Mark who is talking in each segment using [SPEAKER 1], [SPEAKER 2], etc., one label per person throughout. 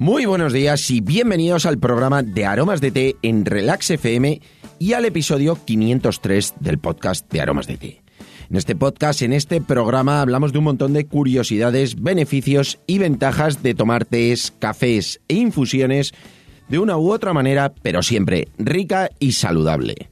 [SPEAKER 1] Muy buenos días y bienvenidos al programa de Aromas de Té en Relax FM y al episodio 503 del podcast de Aromas de Té. En este podcast, en este programa, hablamos de un montón de curiosidades, beneficios y ventajas de tomar tés, cafés e infusiones de una u otra manera, pero siempre rica y saludable.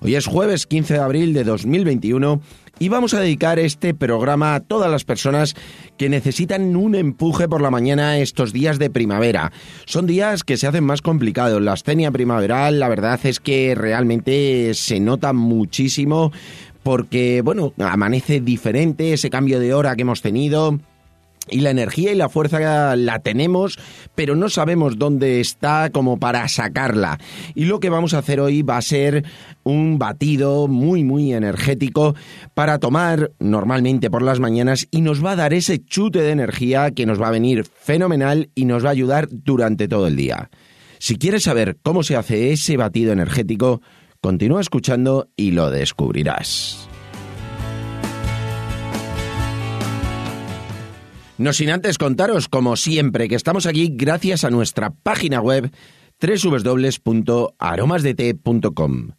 [SPEAKER 1] Hoy es jueves 15 de abril de 2021 y vamos a dedicar este programa a todas las personas que necesitan un empuje por la mañana estos días de primavera. Son días que se hacen más complicados. La astenia primaveral, la verdad es que realmente se nota muchísimo porque, bueno, amanece diferente ese cambio de hora que hemos tenido y la energía y la fuerza la tenemos, pero no sabemos dónde está como para sacarla. Y lo que vamos a hacer hoy va a ser un batido muy, muy energético para tomar normalmente por las mañanas y nos va a dar ese chute de energía que nos va a venir fenomenal y nos va a ayudar durante todo el día. Si quieres saber cómo se hace ese batido energético, continúa escuchando y lo descubrirás. No sin antes contaros, como siempre, que estamos aquí gracias a nuestra página web www.aromasdete.com,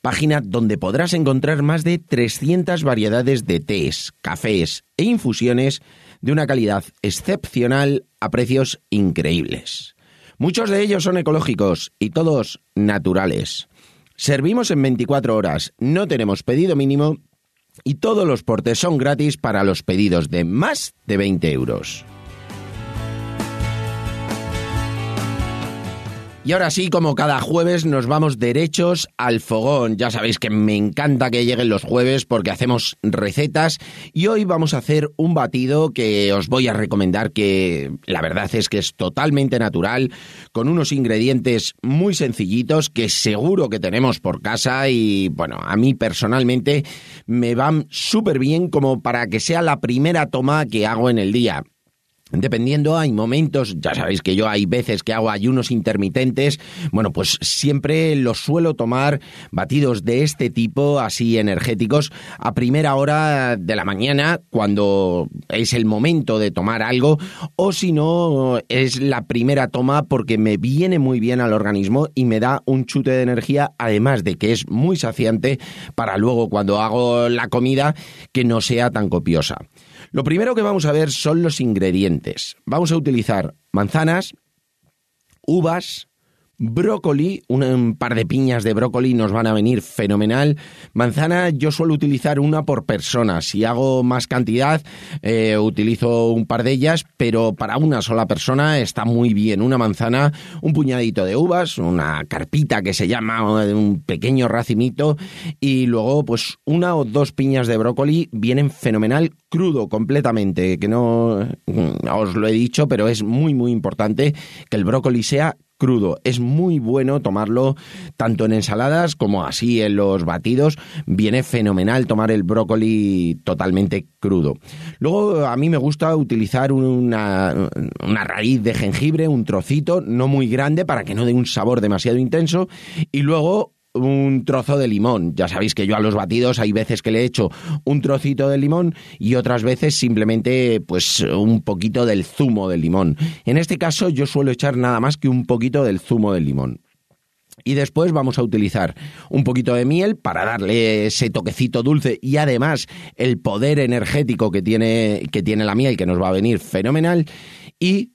[SPEAKER 1] página donde podrás encontrar más de 300 variedades de tés, cafés e infusiones de una calidad excepcional a precios increíbles. Muchos de ellos son ecológicos y todos naturales. Servimos en 24 horas, no tenemos pedido mínimo y todos los portes son gratis para los pedidos de más de 20 euros. Y ahora sí, como cada jueves, nos vamos derechos al fogón. Ya sabéis que me encanta que lleguen los jueves porque hacemos recetas y hoy vamos a hacer un batido que os voy a recomendar que la verdad es que es totalmente natural, con unos ingredientes muy sencillitos que seguro que tenemos por casa y bueno, a mí personalmente me van súper bien como para que sea la primera toma que hago en el día. Dependiendo, hay momentos, ya sabéis que yo hay veces que hago ayunos intermitentes, bueno, pues siempre los suelo tomar batidos de este tipo, así energéticos, a primera hora de la mañana, cuando es el momento de tomar algo, o si no, es la primera toma porque me viene muy bien al organismo y me da un chute de energía, además de que es muy saciante para luego cuando hago la comida que no sea tan copiosa. Lo primero que vamos a ver son los ingredientes. Vamos a utilizar manzanas, uvas, Brócoli, un par de piñas de brócoli nos van a venir fenomenal. Manzana yo suelo utilizar una por persona. Si hago más cantidad, eh, utilizo un par de ellas, pero para una sola persona está muy bien. Una manzana, un puñadito de uvas, una carpita que se llama, un pequeño racimito, y luego pues una o dos piñas de brócoli vienen fenomenal crudo completamente, que no os lo he dicho, pero es muy muy importante que el brócoli sea crudo. Es muy bueno tomarlo tanto en ensaladas como así en los batidos. Viene fenomenal tomar el brócoli totalmente crudo. Luego a mí me gusta utilizar una, una raíz de jengibre, un trocito, no muy grande para que no dé un sabor demasiado intenso. Y luego un trozo de limón. Ya sabéis que yo a los batidos hay veces que le echo un trocito de limón y otras veces simplemente pues un poquito del zumo del limón. En este caso yo suelo echar nada más que un poquito del zumo del limón. Y después vamos a utilizar un poquito de miel para darle ese toquecito dulce y además el poder energético que tiene, que tiene la miel que nos va a venir fenomenal. Y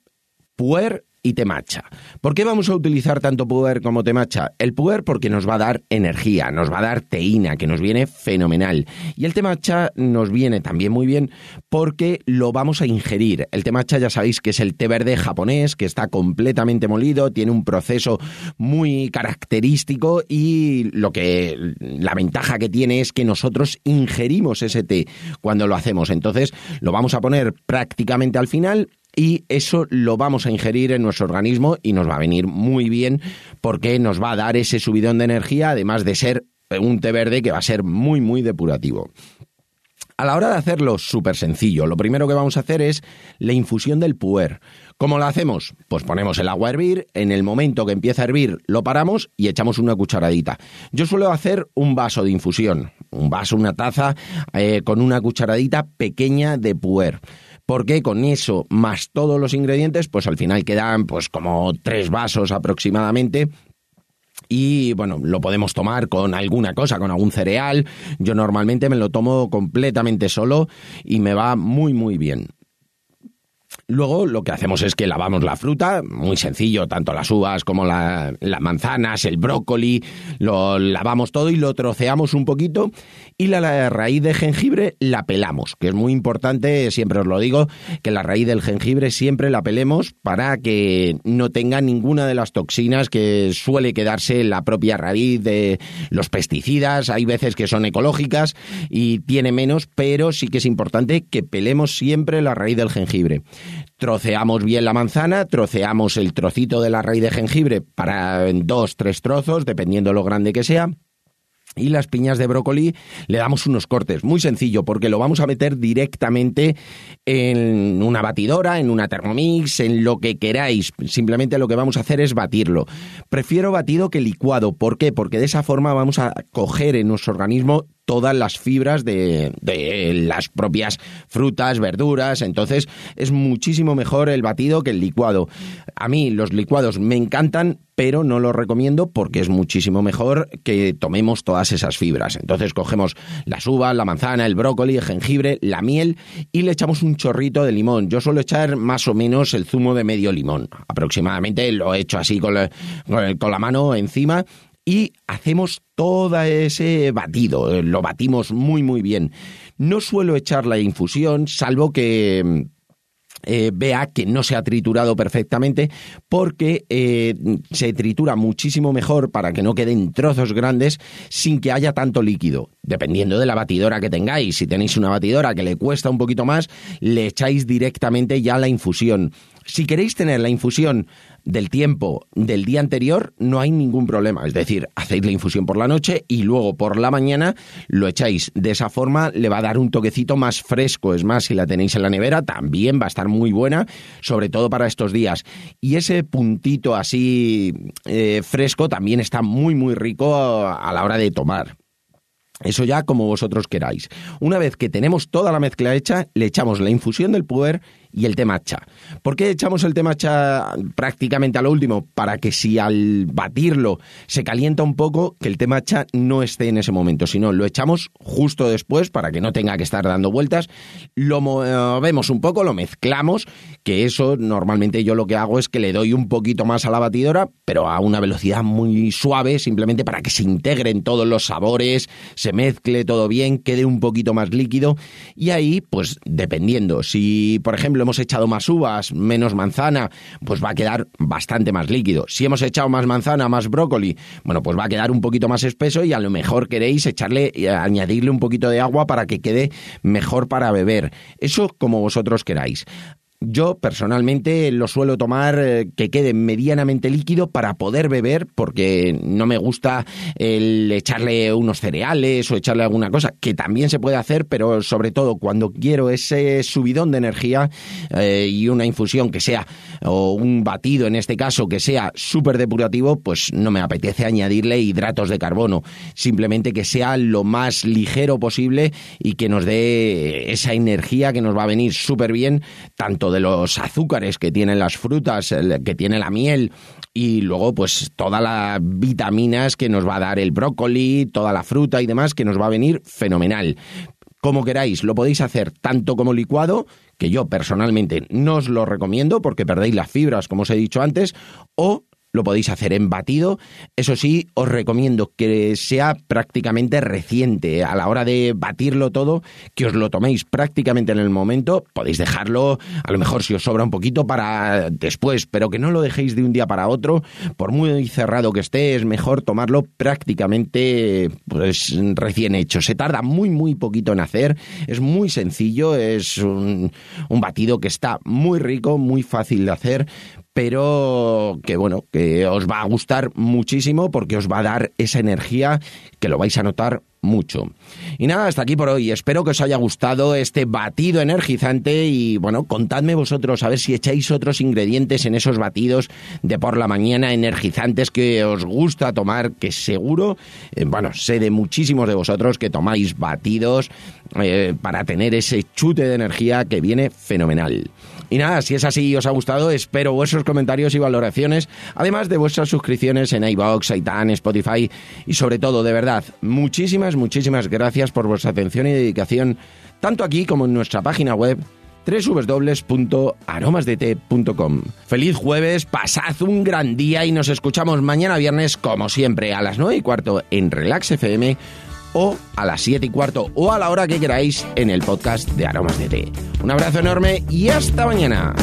[SPEAKER 1] puer y temacha. ¿Por qué vamos a utilizar tanto puer como temacha? El puer porque nos va a dar energía, nos va a dar teína, que nos viene fenomenal. Y el temacha nos viene también muy bien porque lo vamos a ingerir. El temacha ya sabéis que es el té verde japonés, que está completamente molido, tiene un proceso muy característico y lo que la ventaja que tiene es que nosotros ingerimos ese té cuando lo hacemos. Entonces lo vamos a poner prácticamente al final y eso lo vamos a ingerir en nuestro organismo y nos va a venir muy bien porque nos va a dar ese subidón de energía, además de ser un té verde que va a ser muy, muy depurativo. A la hora de hacerlo súper sencillo, lo primero que vamos a hacer es la infusión del puer. ¿Cómo lo hacemos? Pues ponemos el agua a hervir, en el momento que empieza a hervir lo paramos y echamos una cucharadita. Yo suelo hacer un vaso de infusión, un vaso, una taza, eh, con una cucharadita pequeña de puer. Porque con eso más todos los ingredientes, pues al final quedan pues como tres vasos aproximadamente y bueno, lo podemos tomar con alguna cosa, con algún cereal. Yo normalmente me lo tomo completamente solo y me va muy muy bien. Luego lo que hacemos es que lavamos la fruta, muy sencillo, tanto las uvas como las manzanas, el brócoli, lo lavamos todo y lo troceamos un poquito y la, raíz de jengibre la pelamos, que es muy importante, siempre os lo digo, que la raíz del jengibre siempre la pelemos para que no tenga ninguna de las toxinas que suele quedarse en la propia raíz de los pesticidas, hay veces que son ecológicas y tiene menos, pero sí que es importante que pelemos siempre la raíz del jengibre troceamos bien la manzana, troceamos el trocito de la raíz de jengibre para dos, tres trozos, dependiendo lo grande que sea. Y las piñas de brócoli le damos unos cortes, muy sencillo, porque lo vamos a meter directamente en una batidora, en una Thermomix, en lo que queráis. Simplemente lo que vamos a hacer es batirlo. Prefiero batido que licuado. ¿Por qué? Porque de esa forma vamos a coger en nuestro organismo todas las fibras de, las propias frutas, verduras. Entonces es muchísimo mejor el batido que el licuado. A mí los licuados me encantan, pero no los recomiendo porque es muchísimo mejor que tomemos todas esas fibras. Entonces cogemos las uvas, la manzana, el brócoli, el jengibre, la miel y le echamos un chorrito de limón. Yo suelo echar más o menos el zumo de medio limón. Aproximadamente lo he hecho así con con la mano encima y hacemos todo ese batido, lo batimos muy muy bien. No suelo echar la infusión, salvo que eh, vea que no se ha triturado perfectamente porque eh, se tritura muchísimo mejor para que no queden trozos grandes sin que haya tanto líquido. Dependiendo de la batidora que tengáis, si tenéis una batidora que le cuesta un poquito más, le echáis directamente ya la infusión. Si queréis tener la infusión del tiempo del día anterior, no hay ningún problema. Es decir, hacéis la infusión por la noche y luego por la mañana lo echáis. De esa forma le va a dar un toquecito más fresco. Es más, si la tenéis en la nevera, también va a estar muy buena, sobre todo para estos días. Y ese puntito así eh, fresco también está muy, muy rico a la hora de tomar. Eso ya como vosotros queráis. Una vez que tenemos toda la mezcla hecha, le echamos la infusión del puer y el té matcha. ¿Por qué echamos el té matcha prácticamente a lo último? Para que si al batirlo se calienta un poco, que el té matcha no esté en ese momento, sino lo echamos justo después para que no tenga que estar dando vueltas, lo movemos un poco, lo mezclamos, que eso normalmente yo lo que hago es que le doy un poquito más a la batidora, pero a una velocidad muy suave, simplemente para que se integren todos los sabores, se mezcle todo bien, quede un poquito más líquido y ahí, pues dependiendo, si por ejemplo hemos echado más uvas, menos manzana, pues va a quedar bastante más líquido. Si hemos echado más manzana, más brócoli, bueno, pues va a quedar un poquito más espeso y a lo mejor queréis echarle, añadirle un poquito de agua para que quede mejor para beber. Eso como vosotros queráis. Yo personalmente lo suelo tomar eh, que quede medianamente líquido para poder beber porque no me gusta el echarle unos cereales o echarle alguna cosa, que también se puede hacer, pero sobre todo cuando quiero ese subidón de energía eh, y una infusión que sea, o un batido en este caso que sea súper depurativo, pues no me apetece añadirle hidratos de carbono, simplemente que sea lo más ligero posible y que nos dé esa energía que nos va a venir súper bien, tanto de los azúcares que tienen las frutas, que tiene la miel y luego pues todas las vitaminas que nos va a dar el brócoli, toda la fruta y demás que nos va a venir fenomenal. Como queráis, lo podéis hacer tanto como licuado, que yo personalmente no os lo recomiendo porque perdéis las fibras, como os he dicho antes, o lo podéis hacer en batido. Eso sí, os recomiendo que sea prácticamente reciente. A la hora de batirlo todo, que os lo toméis prácticamente en el momento. Podéis dejarlo, a lo mejor si os sobra un poquito, para después, pero que no lo dejéis de un día para otro. Por muy cerrado que esté, es mejor tomarlo prácticamente pues, recién hecho. Se tarda muy, muy poquito en hacer. Es muy sencillo, es un, un batido que está muy rico, muy fácil de hacer pero que bueno, que os va a gustar muchísimo porque os va a dar esa energía que lo vais a notar mucho. Y nada, hasta aquí por hoy. Espero que os haya gustado este batido energizante y bueno, contadme vosotros a ver si echáis otros ingredientes en esos batidos de por la mañana energizantes que os gusta tomar, que seguro, eh, bueno, sé de muchísimos de vosotros que tomáis batidos eh, para tener ese chute de energía que viene fenomenal. Y nada, si es así y os ha gustado, espero vuestros comentarios y valoraciones, además de vuestras suscripciones en iBox, iTunes, Spotify y sobre todo, de verdad, muchísimas, muchísimas gracias por vuestra atención y dedicación, tanto aquí como en nuestra página web www.aromasdt.com. Feliz jueves, pasad un gran día y nos escuchamos mañana viernes como siempre a las 9 y cuarto en Relax FM o a las 7 y cuarto o a la hora que queráis en el podcast de Aromas de Té. Un abrazo enorme y hasta mañana.